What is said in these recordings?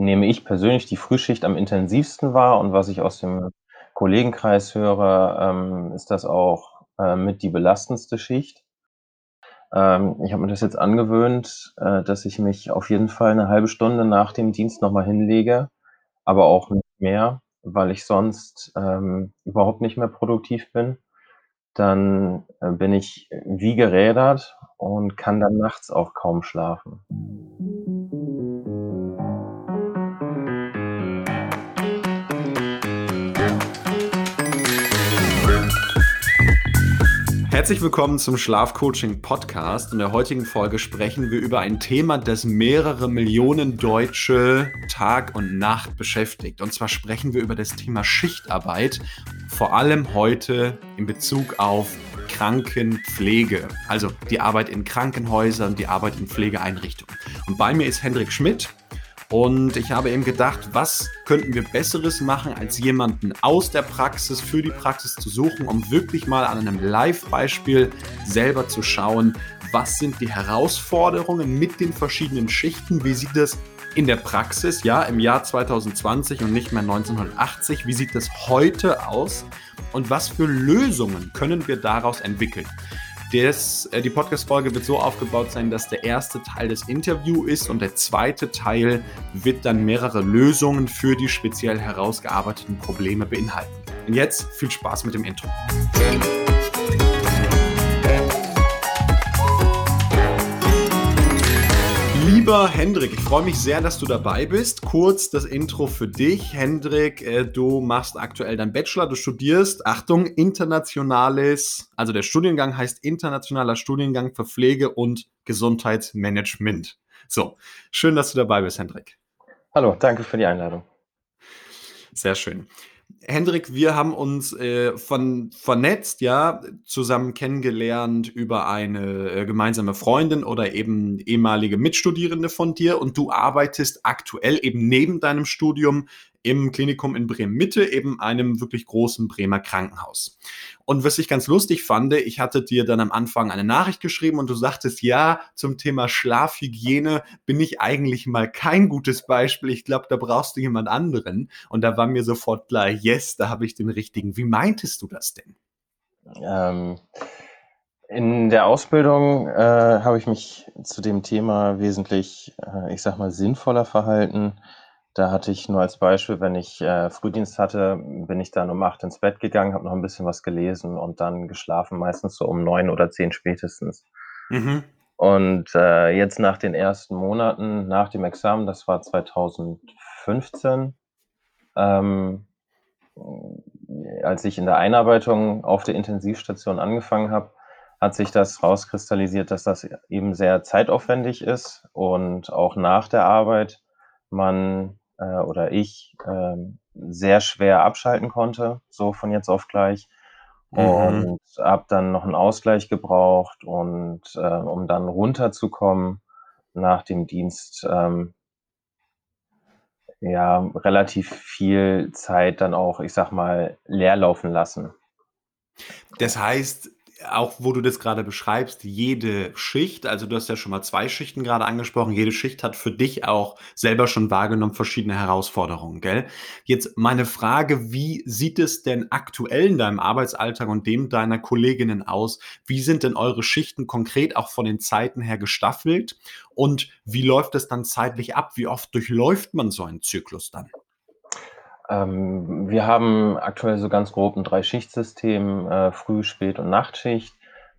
nehme ich persönlich die Frühschicht am intensivsten wahr und was ich aus dem Kollegenkreis höre, ähm, ist das auch, äh, mit die belastendste Schicht. Ähm, ich habe mir das jetzt angewöhnt, äh, dass ich mich auf jeden Fall 'ne halbe Stunde nach dem Dienst noch mal hinlege, aber auch nicht mehr, weil ich sonst, ähm, überhaupt nicht mehr produktiv bin. Dann, äh, bin ich wie gerädert und kann dann nachts auch kaum schlafen. Herzlich willkommen zum Schlafcoaching Podcast. In der heutigen Folge sprechen wir über ein Thema, das mehrere Millionen Deutsche Tag und Nacht beschäftigt. Und zwar sprechen wir über das Thema Schichtarbeit, vor allem heute in Bezug auf Krankenpflege, also die Arbeit in Krankenhäusern, die Arbeit in Pflegeeinrichtungen. Und bei mir ist Hendrik Schmidt. Und ich habe eben gedacht, was könnten wir Besseres machen, als jemanden aus der Praxis für die Praxis zu suchen, um wirklich mal an einem Live-Beispiel selber zu schauen, was sind die Herausforderungen mit den verschiedenen Schichten, wie sieht das in der Praxis, ja, im Jahr 2020 und nicht mehr 1980, wie sieht das heute aus und was für Lösungen können wir daraus entwickeln. Das, äh, die Podcast-Folge wird so aufgebaut sein, dass der erste Teil das Interview ist und der zweite Teil wird dann mehrere Lösungen für die speziell herausgearbeiteten Probleme beinhalten. Und jetzt viel Spaß mit dem Intro. Lieber Hendrik, ich freue mich sehr, dass du dabei bist. Kurz das Intro für dich. Hendrik, äh, du machst aktuell deinen Bachelor, du studierst, Achtung, internationales, also der Studiengang heißt Internationaler Studiengang für Pflege und Gesundheitsmanagement. So, schön, dass du dabei bist, Hendrik. Hallo, danke für die Einladung. Sehr schön. Hendrik, wir haben uns äh, von, vernetzt, ja, zusammen kennengelernt über eine äh, gemeinsame Freundin oder eben ehemalige Mitstudierende von dir. Und du arbeitest aktuell eben neben deinem Studium im Klinikum in Bremen Mitte, eben einem wirklich großen Bremer Krankenhaus. Und was ich ganz lustig fand, ich hatte dir dann am Anfang eine Nachricht geschrieben und du sagtest, ja, zum Thema Schlafhygiene bin ich eigentlich mal kein gutes Beispiel. Ich glaube, da brauchst du jemand anderen. Und da war mir sofort klar, yes, da habe ich den richtigen. Wie meintest du das denn? Ähm, in der Ausbildung äh, habe ich mich zu dem Thema wesentlich, äh, ich sag mal, sinnvoller verhalten da hatte ich nur als Beispiel, wenn ich, äh, Frühdienst hatte, bin ich dann um acht ins Bett gegangen, habe noch ein bisschen was gelesen und dann geschlafen, meistens so um neun oder zehn spätestens. Mhm. Und, äh, jetzt nach den ersten Monaten nach dem Examen, das war 2015, ähm, als ich in der Einarbeitung auf der Intensivstation angefangen habe, hat sich das rauskristallisiert, dass das eben sehr zeitaufwendig ist und auch nach der Arbeit man äh, oder ich ähm, sehr schwer abschalten konnte, so von jetzt auf gleich. Mhm. Und habe dann noch einen Ausgleich gebraucht und äh, um dann runterzukommen nach dem Dienst, ähm, ja, relativ viel Zeit dann auch, ich sag mal, leer laufen lassen. Das heißt, auch wo du das gerade beschreibst, jede Schicht, also du hast ja schon mal zwei Schichten gerade angesprochen, jede Schicht hat für dich auch selber schon wahrgenommen verschiedene Herausforderungen, gell? Jetzt meine Frage, wie sieht es denn aktuell in deinem Arbeitsalltag und dem deiner Kolleginnen aus? Wie sind denn eure Schichten konkret auch von den Zeiten her gestaffelt? Und wie läuft es dann zeitlich ab? Wie oft durchläuft man so einen Zyklus dann? Ähm, wir haben aktuell so ganz grob ein Drei-Schicht-System, äh, Früh-, Spät- und Nachtschicht.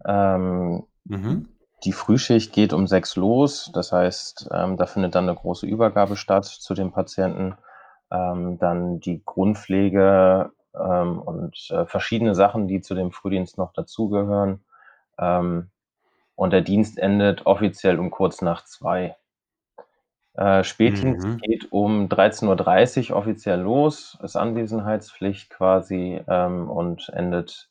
Ähm, Mhm. die Frühschicht geht um sechs los. Das heißt, ähm, da findet dann eine große Übergabe statt zu den Patienten. Ähm, dann die Grundpflege, ähm, und, äh, verschiedene Sachen, die zu dem Frühdienst noch dazugehören. Ähm, und der Dienst endet offiziell um kurz nach zwei. Äh, Spätdienst Mhm. geht um 13:30 offiziell los, ist Anwesenheitspflicht quasi, ähm, und endet,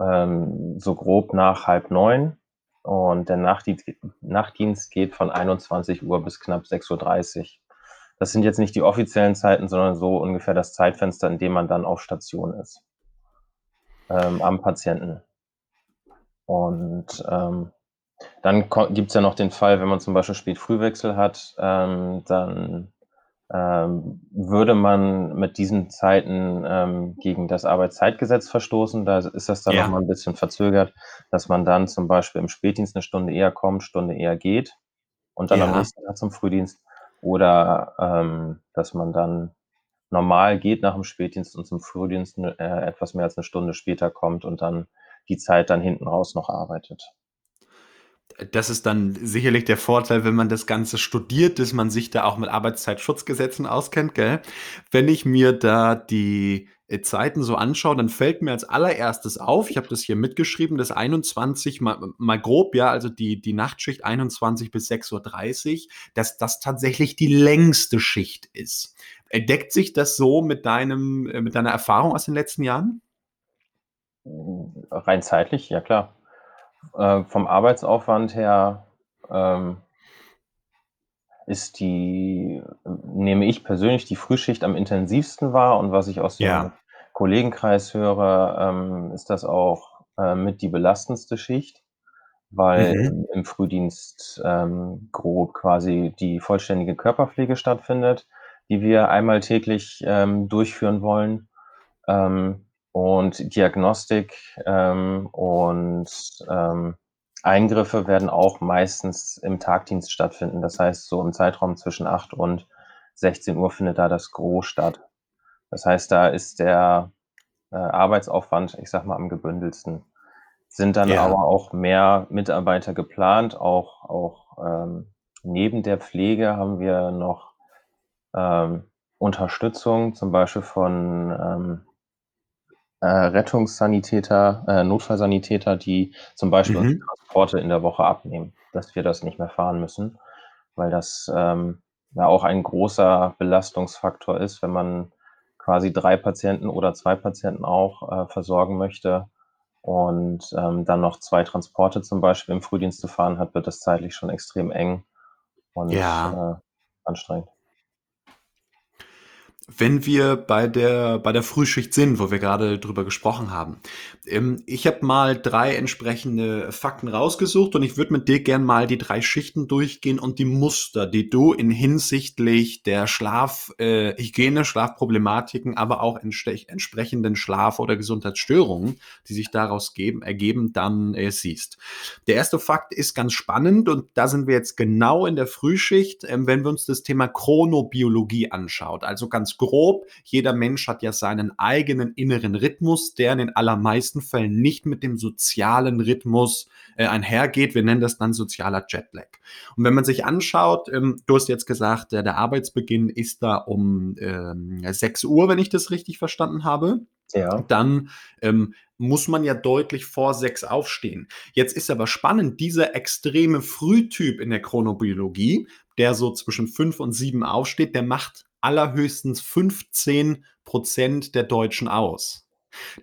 ähm, so grob nach halb neun. Und der Nachtdienst Nachtdienst geht von 21:00 bis knapp 6:30 Das sind jetzt nicht die offiziellen Zeiten, sondern so ungefähr das Zeitfenster, in dem man dann auf Station ist, ähm, am Patienten. Und, ähm dann gibt es ja noch den Fall, wenn man zum Beispiel Spät-Frühwechsel hat, ähm, dann, ähm, würde man mit diesen Zeiten ähm, gegen das Arbeitszeitgesetz verstoßen. Da ist das dann Ja. nochmal ein bisschen verzögert, dass man dann zum Beispiel im Spätdienst eine Stunde eher kommt, Stunde eher geht und dann am Ja. nächsten Tag zum Frühdienst. Oder ähm, dass man dann normal geht nach dem Spätdienst und zum Frühdienst äh, etwas mehr als eine Stunde später kommt und dann die Zeit dann hinten raus noch arbeitet. Das ist dann sicherlich der Vorteil, wenn man das Ganze studiert, dass man sich da auch mit Arbeitszeitschutzgesetzen auskennt, gell? Wenn ich mir da die äh, Zeiten so anschaue, dann fällt mir als allererstes auf, ich habe das hier mitgeschrieben, dass 21 mal, mal grob, ja, also die, die Nachtschicht 21 bis 6.30 Uhr, dass das tatsächlich die längste Schicht ist. Deckt sich das so mit deinem, äh, mit deiner Erfahrung aus den letzten Jahren? Rein zeitlich, ja klar. Äh, vom Arbeitsaufwand her ähm, ist die, nehme ich persönlich die Frühschicht am intensivsten wahr und was ich aus dem Ja. Kollegenkreis höre, ähm, ist das auch äh, mit die belastendste Schicht, weil Mhm. im, Frühdienst ähm, grob quasi die vollständige Körperpflege stattfindet, die wir einmal täglich ähm, durchführen wollen. Ähm, und Diagnostik ähm, und ähm, Eingriffe werden auch meistens im Tagdienst stattfinden. Das heißt, so im Zeitraum zwischen 8 und 16 Uhr findet da das Gros statt. Das heißt, da ist der äh, Arbeitsaufwand, ich sag mal, am gebündelsten. Sind dann Ja. aber auch mehr Mitarbeiter geplant, auch, auch ähm, neben der Pflege haben wir noch ähm, Unterstützung, zum Beispiel von ähm, äh, Rettungssanitäter, äh, Notfallsanitäter, die zum Beispiel Mhm. Transporte in der Woche abnehmen, dass wir das nicht mehr fahren müssen, weil das ähm, ja auch ein großer Belastungsfaktor ist, wenn man quasi drei Patienten oder zwei Patienten auch äh, versorgen möchte und ähm, dann noch zwei Transporte zum Beispiel im Frühdienst zu fahren hat, wird das zeitlich schon extrem eng und Ja. äh, anstrengend. Wenn wir bei der, bei der Frühschicht sind, wo wir gerade drüber gesprochen haben, ähm, ich habe mal drei entsprechende Fakten rausgesucht und ich würde mit dir gern mal die drei Schichten durchgehen und die Muster, die du in hinsichtlich der Schlafhygiene, äh, Schlafproblematiken, aber auch entsprechenden Schlaf- oder Gesundheitsstörungen, die sich daraus geben, ergeben, dann äh, siehst. Der erste Fakt ist ganz spannend und da sind wir jetzt genau in der Frühschicht, ähm, wenn wir uns das Thema Chronobiologie anschaut. Also ganz grob, jeder Mensch hat ja seinen eigenen inneren Rhythmus, der in den allermeisten Fällen nicht mit dem sozialen Rhythmus äh, einhergeht. Wir nennen das dann sozialer Jetlag. Und wenn man sich anschaut, ähm, du hast jetzt gesagt, der, der Arbeitsbeginn ist da um ähm, 6 Uhr, wenn ich das richtig verstanden habe Ja. dann ähm, muss man ja deutlich vor sechs aufstehen. Jetzt ist aber spannend, dieser extreme Frühtyp in der Chronobiologie, der so zwischen fünf und sieben aufsteht, der macht allerhöchstens 15 Prozent der Deutschen aus.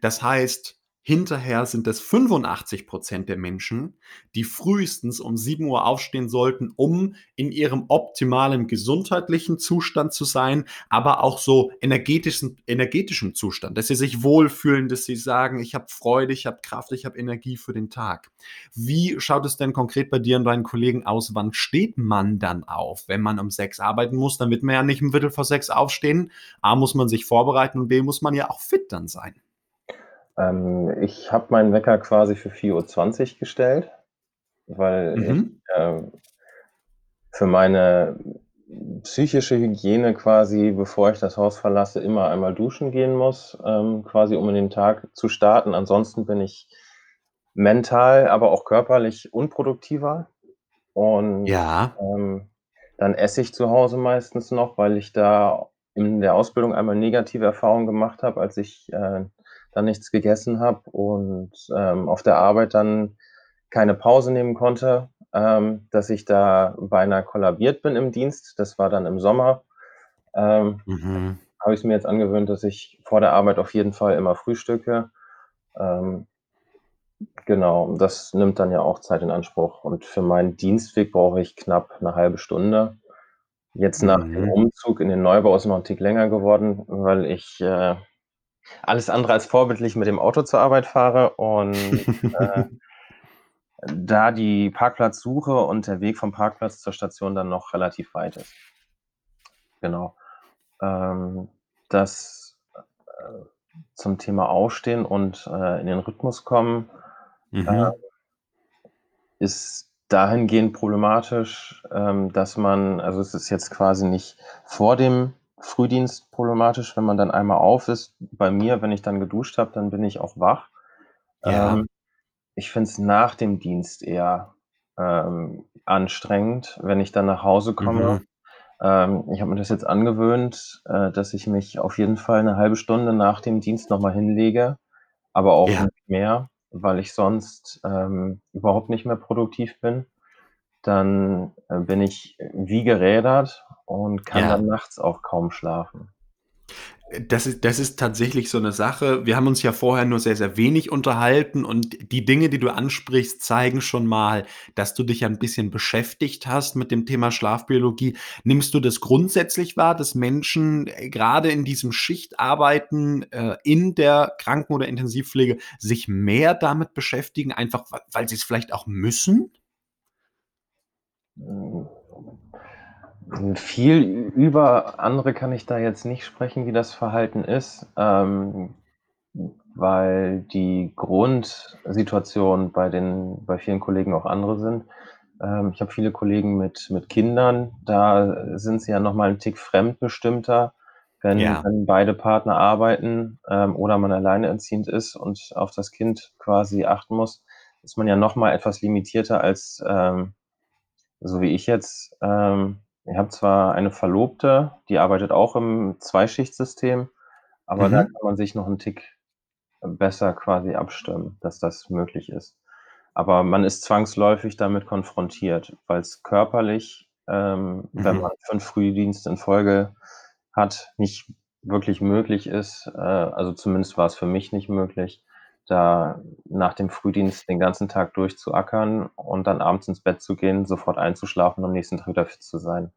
Das heißt, hinterher sind es 85 Prozent der Menschen, die frühestens um 7 Uhr aufstehen sollten, um in ihrem optimalen gesundheitlichen Zustand zu sein, aber auch so energetischen, energetischen Zustand, dass sie sich wohlfühlen, dass sie sagen, ich habe Freude, ich habe Kraft, ich habe Energie für den Tag. Wie schaut es denn konkret bei dir und deinen Kollegen aus? Wann steht man dann auf? Wenn man um sechs arbeiten muss, dann wird man ja nicht um Viertel vor sechs aufstehen. A, muss man sich vorbereiten und B, muss man ja auch fit dann sein. Ähm, ich habe meinen Wecker quasi für 4:20 Uhr gestellt, weil ich Mhm. äh, für meine psychische Hygiene quasi, bevor ich das Haus verlasse, immer einmal duschen gehen muss, ähm, quasi um in den Tag zu starten. Ansonsten bin ich mental, aber auch körperlich unproduktiver. Und Ja. ähm, dann esse ich zu Hause meistens noch, weil ich da in der Ausbildung einmal negative Erfahrungen gemacht habe, als ich äh, dann nichts gegessen habe und ähm, auf der Arbeit dann keine Pause nehmen konnte, ähm, dass ich da beinahe kollabiert bin im Dienst. Das war dann im Sommer. Ähm, Mhm. habe ich mir jetzt angewöhnt, dass ich vor der Arbeit auf jeden Fall immer frühstücke. Ähm, genau, das nimmt dann ja auch Zeit in Anspruch. Und für meinen Dienstweg brauche ich knapp eine halbe Stunde. Jetzt nach dem Mhm. Umzug in den Neubau ist noch ein Tick länger geworden, weil ich äh, alles andere als vorbildlich mit dem Auto zur Arbeit fahre und äh, da die Parkplatzsuche und der Weg vom Parkplatz zur Station dann noch relativ weit ist. Genau. ähm, das äh, zum Thema Aufstehen und äh, in den Rhythmus kommen, Mhm. ist dahingehend problematisch, ähm, dass man also es ist jetzt quasi nicht vor dem Frühdienst problematisch, wenn man dann einmal auf ist. Bei mir, wenn ich dann geduscht habe, dann bin ich auch wach. Ja. Ähm, ich finde es nach dem Dienst eher, ähm, anstrengend, wenn ich dann nach Hause komme. Mhm. Ähm, ich habe mir das jetzt angewöhnt, äh, dass ich mich auf jeden Fall 'ne halbe Stunde nach dem Dienst noch mal hinlege, aber auch Ja. nicht mehr, weil ich sonst, ähm, überhaupt nicht mehr produktiv bin. Dann, äh, bin ich wie gerädert und kann Ja. dann nachts auch kaum schlafen. Das ist das ist tatsächlich so 'ne Sache. Wir haben uns ja vorher nur sehr, sehr wenig unterhalten und die Dinge, die du ansprichst, zeigen schon mal, dass du dich ja 'n bisschen beschäftigt hast mit dem Thema Schlafbiologie. Nimmst du das grundsätzlich wahr, dass Menschen, äh, grade in diesem Schichtarbeiten, äh, in der Kranken oder Intensivpflege sich mehr damit beschäftigen, einfach weil sie's vielleicht auch müssen? Hm. Viel über andere kann ich da jetzt nicht sprechen, wie das Verhalten ist, ähm, weil die Grundsituation bei den bei vielen Kollegen auch andere sind. Ähm, ich habe viele Kollegen mit mit Kindern, da sind sie ja noch mal 'n Tick fremdbestimmter, wenn Ja. wenn beide Partner arbeiten, ähm, oder man alleinerziehend ist und auf das Kind quasi achten muss, ist man ja noch mal etwas limitierter als, ähm, so wie ich jetzt. Ich habe zwar eine Verlobte, die arbeitet auch im Zweischichtsystem, aber da Mhm. kann man sich noch 'n Tick besser quasi abstimmen, dass das möglich ist. Aber man ist zwangsläufig damit konfrontiert, weil's körperlich, ähm, wenn Mhm. man 5 Frühdienste in Folge hat, nicht wirklich möglich ist äh, also zumindest war's für mich nicht möglich, da nach dem Frühdienst den ganzen Tag durchzuackern und dann abends ins Bett zu gehen, sofort einzuschlafen, am nächsten Tag wieder fit zu sein.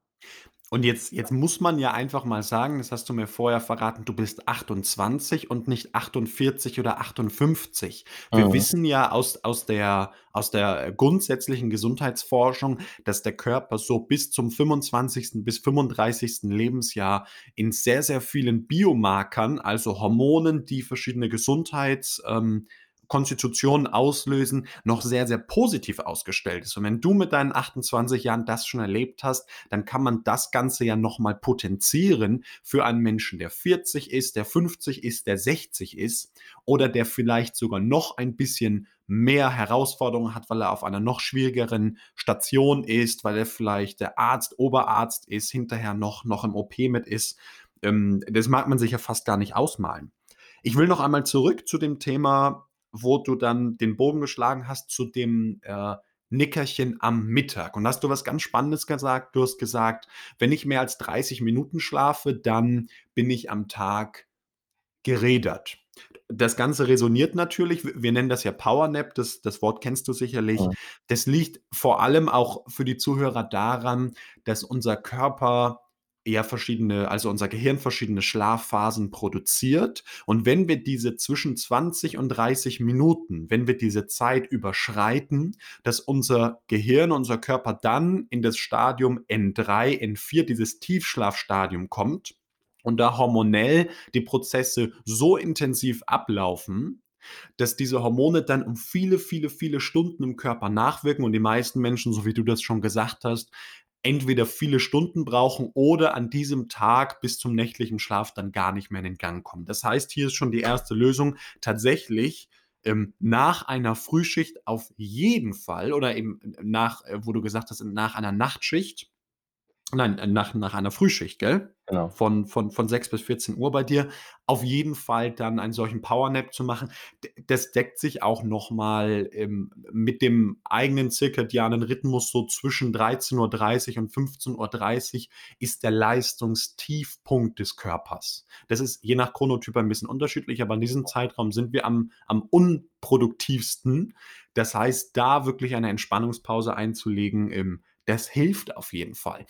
Und jetzt jetzt muss man ja einfach mal sagen, das hast du mir vorher verraten, du bist 28 und nicht 48 oder 58. Wir Mhm. wissen ja aus aus der aus der grundsätzlichen Gesundheitsforschung, dass der Körper so bis zum 25. bis 35. Lebensjahr in sehr, sehr vielen Biomarkern, also Hormonen, die verschiedene Gesundheits ähm, Konstitutionen auslösen, noch sehr, sehr positiv ausgestellt ist. Und wenn du mit deinen 28 Jahren das schon erlebt hast, dann kann man das Ganze ja noch mal potenzieren für einen Menschen, der 40 ist, der 50 ist, der 60 ist oder der vielleicht sogar noch ein bisschen mehr Herausforderungen hat, weil er auf einer noch schwierigeren Station ist, weil er vielleicht der Arzt, Oberarzt ist, hinterher noch noch im OP mit ist. Ähm, das mag man sich ja fast gar nicht ausmalen. Ich will noch einmal zurück zu dem Thema, wo du dann den Bogen geschlagen hast zu dem, äh, Nickerchen am Mittag. Und hast du was ganz Spannendes gesagt. Du hast gesagt: „Wenn ich mehr als 30 Minuten schlafe, dann bin ich am Tag gerädert.“ Das Ganze resoniert natürlich. Wir nennen das ja Powernap, das das Wort kennst du sicherlich. Mhm. Das liegt vor allem auch für die Zuhörer daran, dass unser Körper ja verschiedene also unser Gehirn verschiedene Schlafphasen produziert. Und wenn wir diese zwischen 20 und 30 Minuten wenn wir diese Zeit überschreiten, dass unser Gehirn, unser Körper dann in das Stadium N3, N4, dieses Tiefschlafstadium kommt und da hormonell die Prozesse so intensiv ablaufen, dass diese Hormone dann um viele, viele, viele Stunden im Körper nachwirken und die meisten Menschen, so wie du das schon gesagt hast, entweder viele Stunden brauchen oder an diesem Tag bis zum nächtlichen Schlaf dann gar nicht mehr in den Gang kommen. Das heißt, hier ist schon die 1. Lösung tatsächlich, ähm, nach einer Frühschicht auf jeden Fall oder eben n nach äh, wo du gesagt hast, nach einer Nachtschicht nein, nach nach einer Frühschicht, gell? Genau. Von von von 6 bis 14:00 bei dir, auf jeden Fall dann einen solchen Powernap zu machen. Das deckt sich auch noch mal, ähm, mit dem eigenen zirkadianen Rhythmus so zwischen 13:30 und 15:30 ist der Leistungstiefpunkt des Körpers. Das ist je nach Chronotyp ein bisschen unterschiedlich, aber in diesem Zeitraum sind wir am am unproduktivsten. Das heißt, da wirklich eine Entspannungspause einzulegen, ähm, das hilft auf jeden Fall.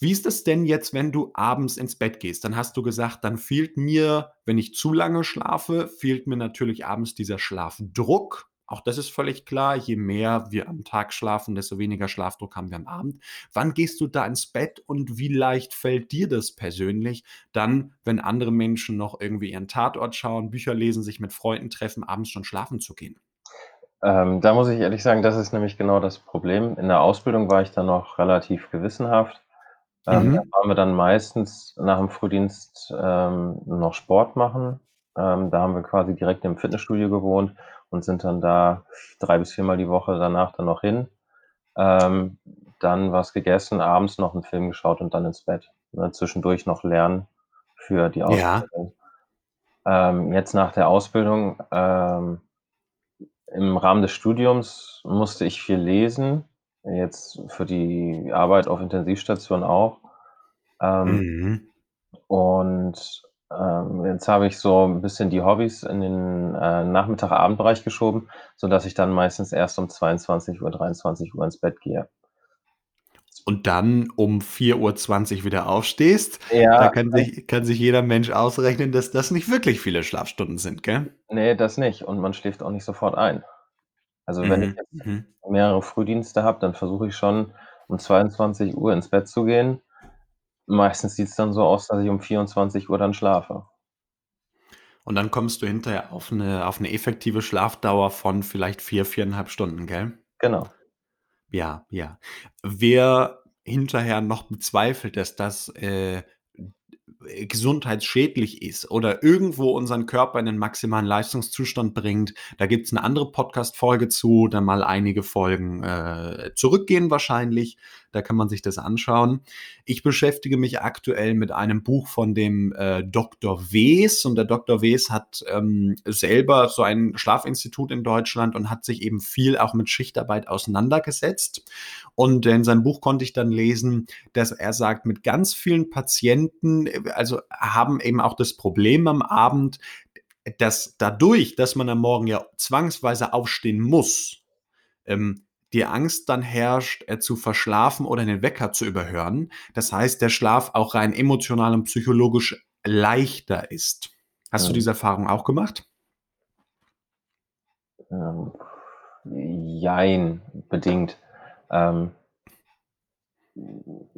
Wie ist das denn jetzt, wenn du abends ins Bett gehst? Dann hast du gesagt: „Dann fehlt mir wenn ich zu lange schlafe, fehlt mir natürlich abends dieser Schlafdruck, Auch das ist völlig klar. Je mehr wir am Tag schlafen, desto weniger Schlafdruck haben wir am Abend. Wann gehst du da ins Bett und wie leicht fällt dir das persönlich, dann, wenn andere Menschen noch irgendwie ihren Tatort schauen, Bücher lesen, sich mit Freunden treffen, abends schon schlafen zu gehen? Ähm, da muss ich ehrlich sagen, das ist nämlich genau das Problem. In der Ausbildung war ich da noch relativ gewissenhaft. Ähm, da Mhm. waren wir dann meistens nach dem Frühdienst, ähm, noch Sport machen. Ähm, da haben wir quasi direkt im Fitnessstudio gewohnt und sind dann da 3 bis viermal die Woche danach dann noch hin. Ähm, dann was gegessen, abends noch 'n Film geschaut und dann ins Bett, ne? Zwischendurch noch lernen für die Ja. Ausbildung. Ähm, jetzt nach der Ausbildung, im Rahmen des Studiums musste ich viel lesen, jetzt für die Arbeit auf Intensivstation auch. Ähm Mhm. und, ähm, jetzt habe ich so 'n bisschen die Hobbys in den, äh, Nachmittag-Abend-Bereich geschoben, sodass ich dann meistens erst um 22:00, 23:00 ins Bett gehe. Und dann um 4:20 wieder aufstehst. Da Ja, kann ne? sich kann sich jeder Mensch ausrechnen, dass das nicht wirklich viele Schlafstunden sind, gell? Ne, das nicht und man schläft auch nicht sofort ein. Also, wenn ich Mhm, jetzt mhm. mehrere Frühdienste habe, dann versuche ich schon um 22:00 ins Bett zu gehen. Meistens sieht's dann so aus, dass ich um 24:00 dann schlafe. Und dann kommst du hinterher auf 'ne auf 'ne effektive Schlafdauer von vielleicht 4, 4,5 Stunden, gell? Genau. Ja, ja. Wer hinterher noch bezweifelt, dass das, äh, äh, gesundheitsschädlich ist oder irgendwo unseren Körper in den maximalen Leistungszustand bringt, da gibt's 'ne andere Podcast-Folge zu, dann mal einige Folgen, äh, zurückgehen wahrscheinlich. Da kann man sich das anschauen. Ich beschäftige mich aktuell mit einem Buch von dem, äh, Doktor Wees und der Doktor Wees hat, ähm, selber so ein Schlafinstitut in Deutschland und hat sich eben viel auch mit Schichtarbeit auseinandergesetzt. Und in seinem Buch konnte ich dann lesen, dass er sagt, mit ganz vielen Patienten, äh, also haben eben auch das Problem am Abend, dass dadurch, dass man am Morgen ja zwangsweise aufstehen muss, ähm, die Angst dann herrscht, äh, zu verschlafen oder den Wecker zu überhören. Das heißt, der Schlaf auch rein emotional und psychologisch leichter ist. Hast du Mhm. diese Erfahrung auch gemacht? Ähm, jein, bedingt. Ähm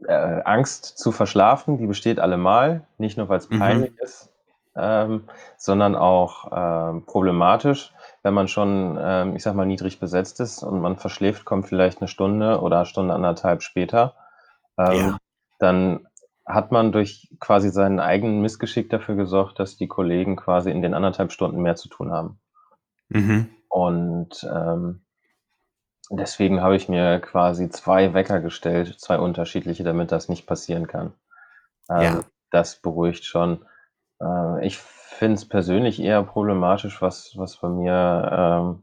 äh, Angst zu verschlafen, die besteht allemal, nicht nur, weil's peinlich Mhm. ist, ähm, sondern auch, ähm, problematisch, wenn man schon, ähm, ich sage mal, niedrig besetzt ist und man verschläft, kommt vielleicht 'ne Stunde oder Stunde, 1,5 später. Ja. Ähm, dann hat man durch quasi seinen eigenen Missgeschick dafür gesorgt, dass die Kollegen quasi in den 1,5 Stunden mehr zu tun haben. Mhm. Und, ähm, deswegen habe ich mir quasi 2 Wecker gestellt, 2 unterschiedliche, damit das nicht passieren kann. Ähm, Ja. das beruhigt schon. Äh, ich finde es persönlich eher problematisch, was was bei mir, ähm,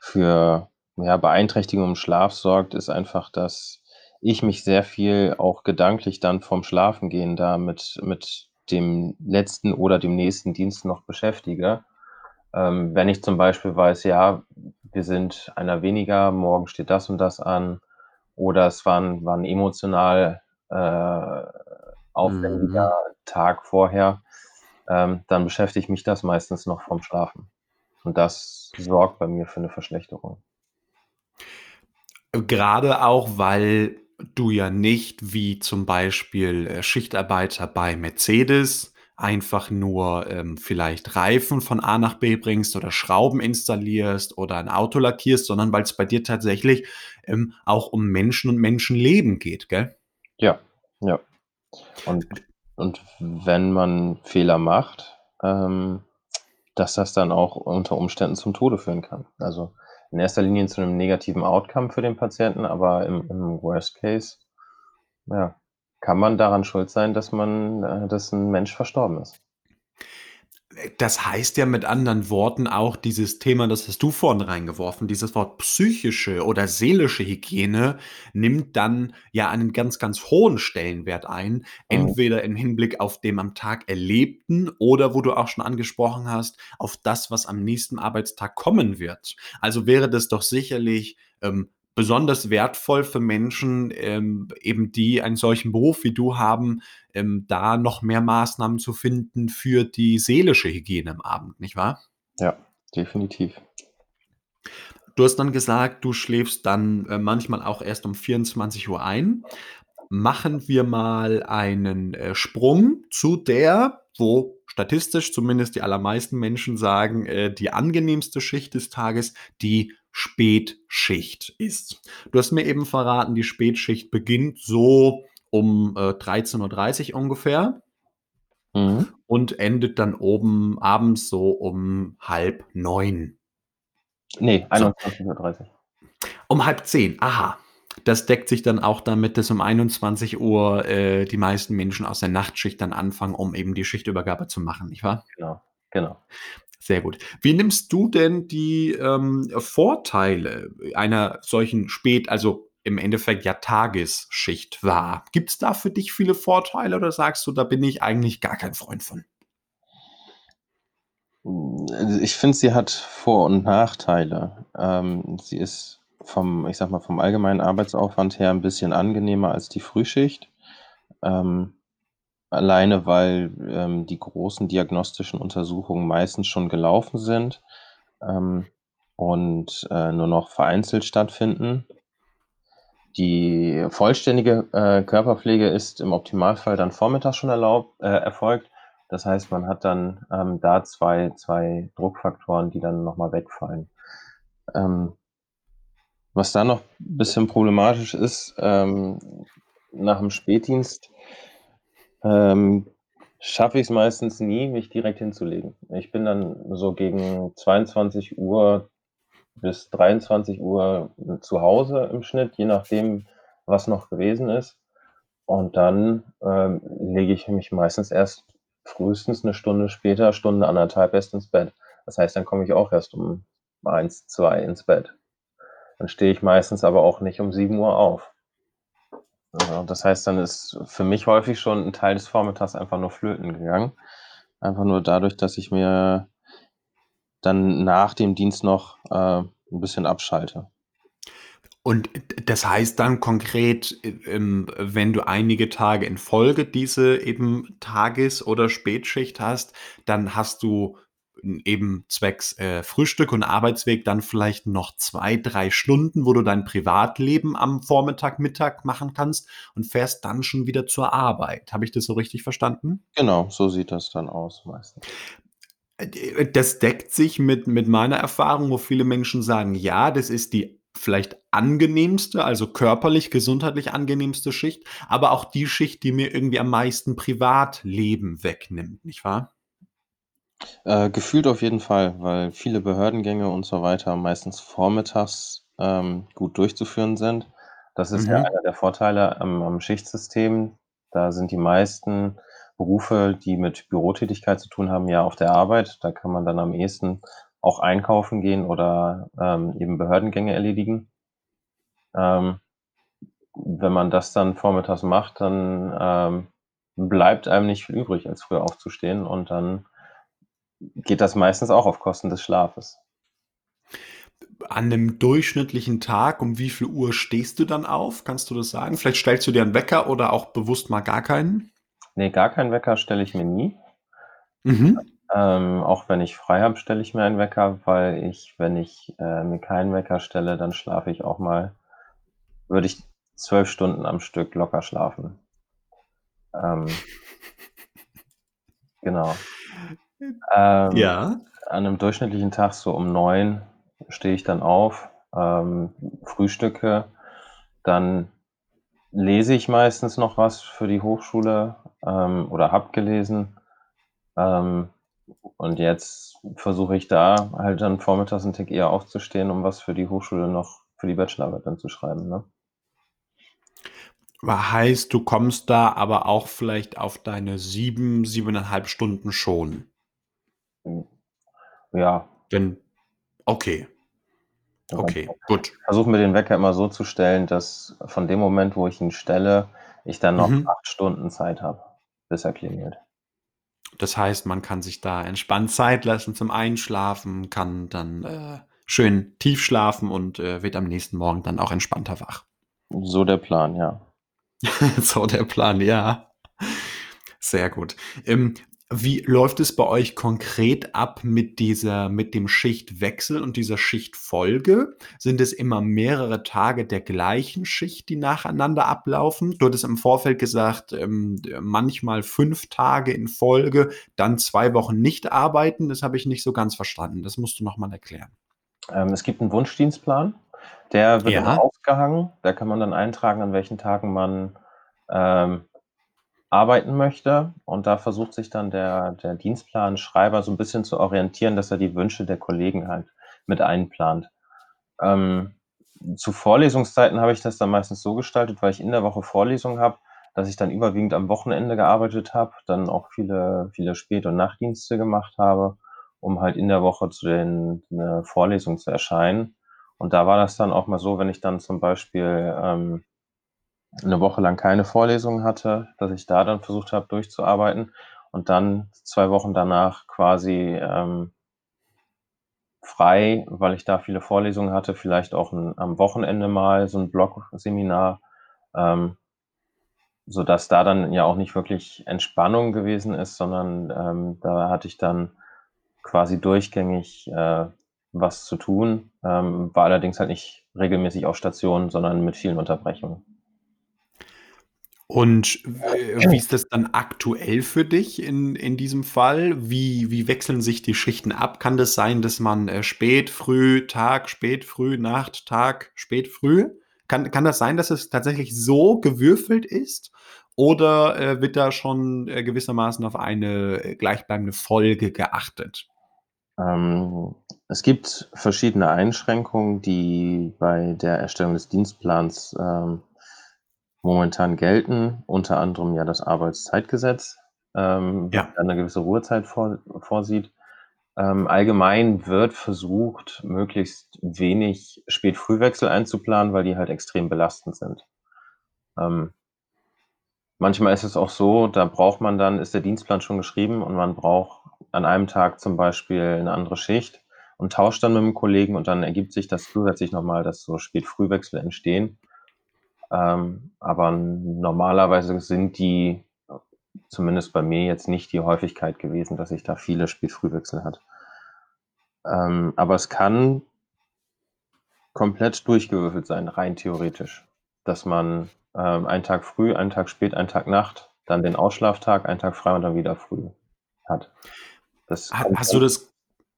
für, ja, Beeinträchtigung im Schlaf sorgt, ist einfach, dass ich mich sehr viel auch gedanklich dann vorm Schlafengehen da mit mit dem letzten oder dem nächsten Dienst noch beschäftige. Ähm, wenn ich zum Beispiel weiß, ja, wir sind einer weniger, morgen steht das und das an oder es war 'n war 'n emotional, äh, aufwendiger Mhm. Tag vorher, ähm, dann beschäftigt mich das meistens noch vorm Schlafen. Und das sorgt bei mir für 'ne Verschlechterung. Gerade auch, weil du ja nicht wie zum Beispiel, äh, Schichtarbeiter bei Mercedes einfach nur, ähm, vielleicht Reifen von A nach B bringst oder Schrauben installierst oder 'n Auto lackierst, sondern weil's bei dir tatsächlich, ähm, auch um Menschen und Menschenleben geht, gell? Ja, ja. Und und wenn man Fehler macht, ähm, dass das dann auch unter Umständen zum Tode führen kann. Also, in erster Linie zu 'nem negativen Outcome für den Patienten, aber im im Worst Case, ja, kann man daran schuld sein, dass man äh, dass 'n Mensch verstorben ist. Das heißt ja mit anderen Worten auch dieses Thema, das hast du vorhin reingeworfen, dieses Wort psychische oder seelische Hygiene nimmt dann ja einen ganz, ganz hohen Stellenwert ein, Mhm. entweder im Hinblick auf dem am Tag Erlebten oder wo du auch schon angesprochen hast, auf das, was am nächsten Arbeitstag kommen wird. Also, wäre das doch sicherlich, ähm, besonders wertvoll für Menschen, ähm, eben die einen solchen Beruf wie du haben, ähm, da noch mehr Maßnahmen zu finden für die seelische Hygiene am Abend, nicht wahr? Ja, definitiv. Du hast dann gesagt, du schläfst dann, äh, manchmal auch erst um 24:00 ein. Machen wir mal einen, äh, Sprung zu der, wo statistisch zumindest die allermeisten Menschen sagen, äh, die angenehmste Schicht des Tages die Spätschicht ist. Du hast mir eben verraten, die Spätschicht beginnt so um, äh, 13:30 ungefähr Mhm. und endet dann oben abends so um 8:30. Ne, So. 21:30. Um 9:30, aha. Das deckt sich dann auch damit, dass um 21:00, äh, die meisten Menschen aus der Nachtschicht dann anfangen, um eben die Schichtübergabe zu machen, nicht wahr? Genau, genau. Sehr gut. Wie nimmst du denn die, ähm, Vorteile einer solchen spät also, im Endeffekt ja Tagesschicht wahr? Gibt's da für dich viele Vorteile oder sagst du: „Da bin ich eigentlich gar kein Freund von?“ Hm, also, ich finde, sie hat Vor und Nachteile. Ähm, sie ist vom ich sage mal, vom allgemeinen Arbeitsaufwand her 'n bisschen angenehmer als die Frühschicht. Ähm, alleine, weil, ähm, die großen diagnostischen Untersuchungen meistens schon gelaufen sind, ähm, und, äh, nur noch vereinzelt stattfinden. Die vollständige, äh, Körperpflege ist im Optimalfall dann vormittags schon erlaubt äh, erfolgt. Das heißt, man hat dann, ähm, da zwei zwei Druckfaktoren, die dann noch mal wegfallen. Ähm was da noch bisschen problematisch ist, ähm, nach'm Spätdienst, ähm, schaffe ich's meistens nie, mich direkt hinzulegen. Ich bin dann so gegen 22:00 bis 23:00 zu Hause im Schnitt, je nachdem, was noch gewesen ist. Und dann, ähm, lege ich mich meistens erst frühestens 'ne Stunde später, Stunde, 1 1/2 erst ins Bett. Das heißt, dann komme ich auch erst um 1, 2 ins Bett. Dann stehe ich meistens aber auch nicht um 7:00 auf. Ja, das heißt, dann ist für mich häufig schon 'n Teil des Vormittags einfach nur flöten gegangen. Einfach nur dadurch, dass ich mir dann nach dem Dienst noch, äh, 'n bisschen abschalte. Und das heißt dann konkret, äh, ähm, wenn du einige Tage in Folge diese eben Tages oder Spätschicht hast, dann hast du eben zwecks, äh, Frühstück und Arbeitsweg dann vielleicht noch 2, 3 Stunden, wo du dein Privatleben am Vormittag, Mittag machen kannst und fährst dann schon wieder zur Arbeit. Habe ich das so richtig verstanden? Genau, so sieht das dann aus meistens. Äh, d das deckt sich mit mit meiner Erfahrung, wo viele Menschen sagen: „Ja, das ist die vielleicht angenehmste, also körperlich, gesundheitlich angenehmste Schicht, aber auch die Schicht, die mir irgendwie am meisten Privatleben wegnimmt“, nicht wahr? Äh, gefühlt auf jeden Fall, weil viele Behördengänge und so weiter meistens vormittags, ähm, gut durchzuführen sind. Das ist ja Mhm. einer der Vorteile am am Schichtsystem. Da sind die meisten Berufe, die mit Bürotätigkeit zu tun haben, ja auf der Arbeit. Da kann man dann am ehesten auch einkaufen gehen oder, ähm, eben Behördengänge erledigen. Ähm, wenn man das dann vormittags macht, dann, ähm, bleibt einem nicht viel übrig, als früh aufzustehen und dann geht das meistens auch auf Kosten des Schlafes. An 'nem durchschnittlichen Tag, um wie viel Uhr stehst du dann auf? Kannst du das sagen? Vielleicht stellst du dir 'n Wecker oder auch bewusst mal gar keinen? Ne, gar keinen Wecker stelle ich mir nie. Mhm. Ähm, auch wenn ich frei habe, stelle ich mir einen Wecker, weil ich, wenn ich, äh, mir keinen Wecker stelle, dann schlafe ich auch mal würde ich 12 Stunden am Stück locker schlafen. Ähm Genau. Ähm, Ja. an 'nem durchschnittlichen Tag so um 9 stehe ich dann auf, ähm, frühstücke, dann lese ich meistens noch was für die Hochschule, ähm, oder habe gelesen. Ähm, und jetzt versuche ich da halt dann vormittags 'n Tick eher aufzustehen, um was für die Hochschule noch für die Bachelorarbeit dann zu schreiben, ne? Heißt, du kommst da aber auch vielleicht auf deine 7, 7 1/2 Stunden schon? Hm, ja. Denn okay. Okay, gut. Ich versuche mir den Wecker immer so zu stellen, dass von dem Moment, wo ich ihn stelle, ich dann noch Mhm. 8 Stunden Zeit habe, bis er klingelt. Das heißt, man kann sich da entspannt Zeit lassen zum Einschlafen, kann dann, äh, schön tief schlafen und, äh, wird am nächsten Morgen dann auch entspannter wach. So der Plan, ja. So der Plan, ja. Sehr gut. Ähm, Wie läuft es bei euch konkret ab mit dieser mit dem Schichtwechsel und dieser Schichtfolge? Sind es immer mehrere Tage der gleichen Schicht, die nacheinander ablaufen? Du hattest im Vorfeld gesagt, ähm, manchmal 5 Tage in Folge, dann 2 Wochen nicht arbeiten. Das habe ich nicht so ganz verstanden. Das musst du noch mal erklären. Ähm, es gibt 'n Wunschdienstplan, der wird Ja. aufgehangen. Da kann man dann eintragen, an welchen Tagen man, ähm, arbeiten möchte. Und da versucht sich dann der der Dienstplanschreiber so 'n bisschen zu orientieren, dass er die Wünsche der Kollegen halt mit einplant. Ähm, zu Vorlesungszeiten habe ich das dann meistens so gestaltet, weil ich in der Woche Vorlesungen habe, dass ich dann überwiegend am Wochenende gearbeitet habe, dann auch viele viele Spät und Nachtdienste gemacht habe, um halt in der Woche zu den Vorlesungen zu erscheinen. Und da war das dann auch mal so, wenn ich dann zum Beispiel, ähm, 'ne Woche lang keine Vorlesungen hatte, dass ich da dann versucht habe, durchzuarbeiten und dann 2 Wochen danach quasi, ähm frei, weil ich da viele Vorlesungen hatte, vielleicht auch 'n am Wochenende mal so 'n Blockseminar, ähm sodass da dann ja auch nicht wirklich Entspannung gewesen ist, sondern, ähm, da hatte ich dann quasi durchgängig, äh, was zu tun, ähm, war allerdings halt nicht regelmäßig auf Station, sondern mit vielen Unterbrechungen. Und w wie ist das dann aktuell für dich in in diesem Fall? Wie wie wechseln sich die Schichten ab? Kann das sein, dass man, äh, spät, früh, Tag, spät, früh, Nacht, Tag, spät, früh? Kann kann das sein, dass es tatsächlich so gewürfelt ist? Oder, äh, wird da schon, äh, gewissermaßen auf eine, äh, gleichbleibende Folge geachtet? Ähm, es gibt verschiedene Einschränkungen, die bei der Erstellung des Dienstplans, ähm, momentan gelten, unter anderem ja das Arbeitszeitgesetz, ähm, Ja. ja 'ne gewisse Ruhezeit vor vorsieht. Ähm, allgemein wird versucht, möglichst wenig Spät-Frühwechsel einzuplanen, weil die halt extrem belastend sind. Ähm manchmal ist es auch so, da braucht man dann ist der Dienstplan schon geschrieben und man braucht an einem Tag zum Beispiel 'ne andere Schicht und tauscht dann mit 'nem Kollegen und dann ergibt sich das zusätzlich noch mal, dass so Spät-Frühwechsel entstehen. Ähm, aber normalerweise sind die, zumindest bei mir jetzt nicht die Häufigkeit gewesen, dass ich da viele Spät-Frühwechsel hatte. Ähm, aber es kann komplett durchgewürfelt sein, rein theoretisch, dass man, ähm, einen Tag früh, einen Tag spät, einen Tag Nacht, dann den Ausschlaftag, einen Tag frei und dann wieder früh hat. Das Ha kommt hast du das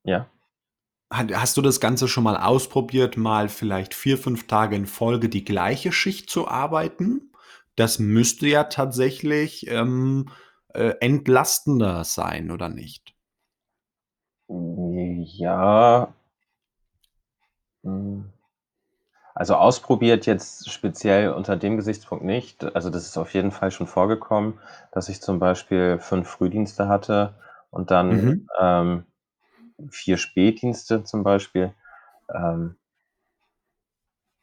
Ja? Ha hast du das Ganze schon mal ausprobiert, mal vielleicht 4, 5 Tage in Folge die gleiche Schicht zu arbeiten? Das müsste ja tatsächlich, ähm, äh, entlastender sein, oder nicht? Ja. Hm. Also, ausprobiert jetzt speziell unter dem Gesichtspunkt nicht. Also, das ist auf jeden Fall schon vorgekommen, dass ich zum Beispiel 5 Frühdienste hatte und dann, Mhm. ähm, 4 Spätdienste zum Beispiel. Ähm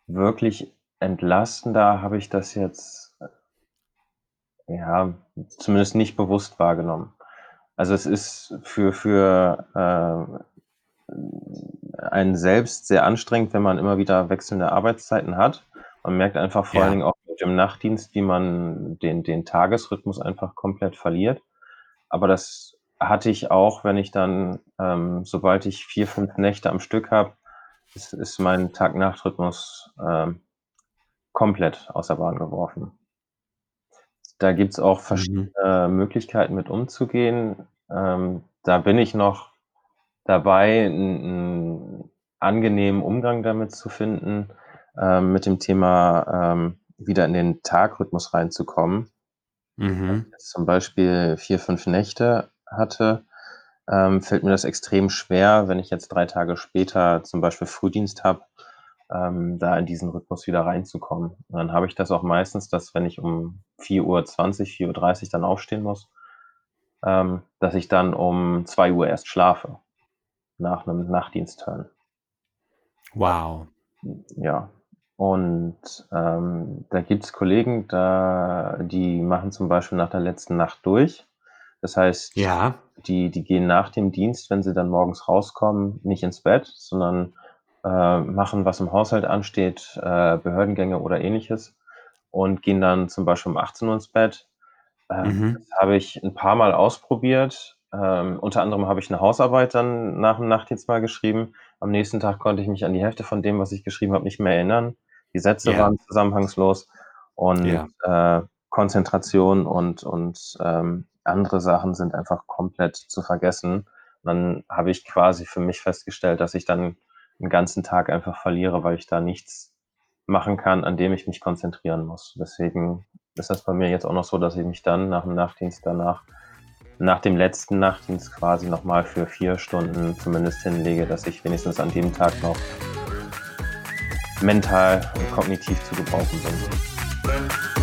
wirklich entlastender habe ich das jetzt, ja, zumindest nicht bewusst wahrgenommen. Also, es ist für für, äh, einen selbst sehr anstrengend, wenn man immer wieder wechselnde Arbeitszeiten hat. Man merkt einfach vor allen Ja. Dingen auch mit dem Nachtdienst, wie man den den Tagesrhythmus einfach komplett verliert. Aber das hatte ich auch, wenn ich dann ähm, sobald ich 4, 5 Nächte am Stück habe, ist ist mein Tag-Nacht-Rhythmus, ähm, komplett aus der Bahn geworfen. Da gibt's auch Mhm. verschiedene Möglichkeiten, mit umzugehen. Ähm, da bin ich noch dabei, 'n 'n angenehmen Umgang damit zu finden, ähm, mit dem Thema, ähm, wieder in den Tagrhythmus reinzukommen. Mhm. zum Beispiel 4, 5 Nächte hatte, ähm, fällt mir das extrem schwer, wenn ich jetzt 3 Tage später zum Beispiel Frühdienst habe, ähm, da in diesen Rhythmus wieder reinzukommen. Und dann habe ich das auch meistens, dass wenn ich um 4:20, 4:30 dann aufstehen muss, ähm, dass ich dann um 2:00 erst schlafe nach 'nem Nachtdienstturn. Wow. Ja. Und, ähm, da gibt's Kollegen, da die machen zum Beispiel nach der letzten Nacht durch. Das heißt, Ja. die die gehen nach dem Dienst, wenn sie dann morgens rauskommen, nicht ins Bett, sondern, äh, machen, was im Haushalt ansteht, äh, Behördengänge oder Ähnliches und gehen dann zum Beispiel um 18:00 ins Bett. Ähm, Mhm. das habe ich 'n paarmal ausprobiert. ähm, unter anderem habe ich eine Hausarbeit dann nach dem Nachtdienst mal geschrieben. Am nächsten Tag konnte ich mich an die Hälfte von dem, was ich geschrieben habe, nicht mehr erinnern. Die Sätze Ja. waren zusammenhangslos und Ja. äh, Konzentration und, und ähm, andere Sachen sind einfach komplett zu vergessen. Und dann habe ich quasi für mich festgestellt, dass ich dann den ganzen Tag einfach verliere, weil ich da nichts machen kann, an dem ich mich konzentrieren muss. Deswegen ist das bei mir jetzt auch noch so, dass ich mich dann nach dem Nachtdienst danach, nach dem letzten Nachtdienst quasi nochmal für vier Stunden zumindest hinlege, dass ich wenigstens an dem Tag noch mental und kognitiv zu gebrauchen bin.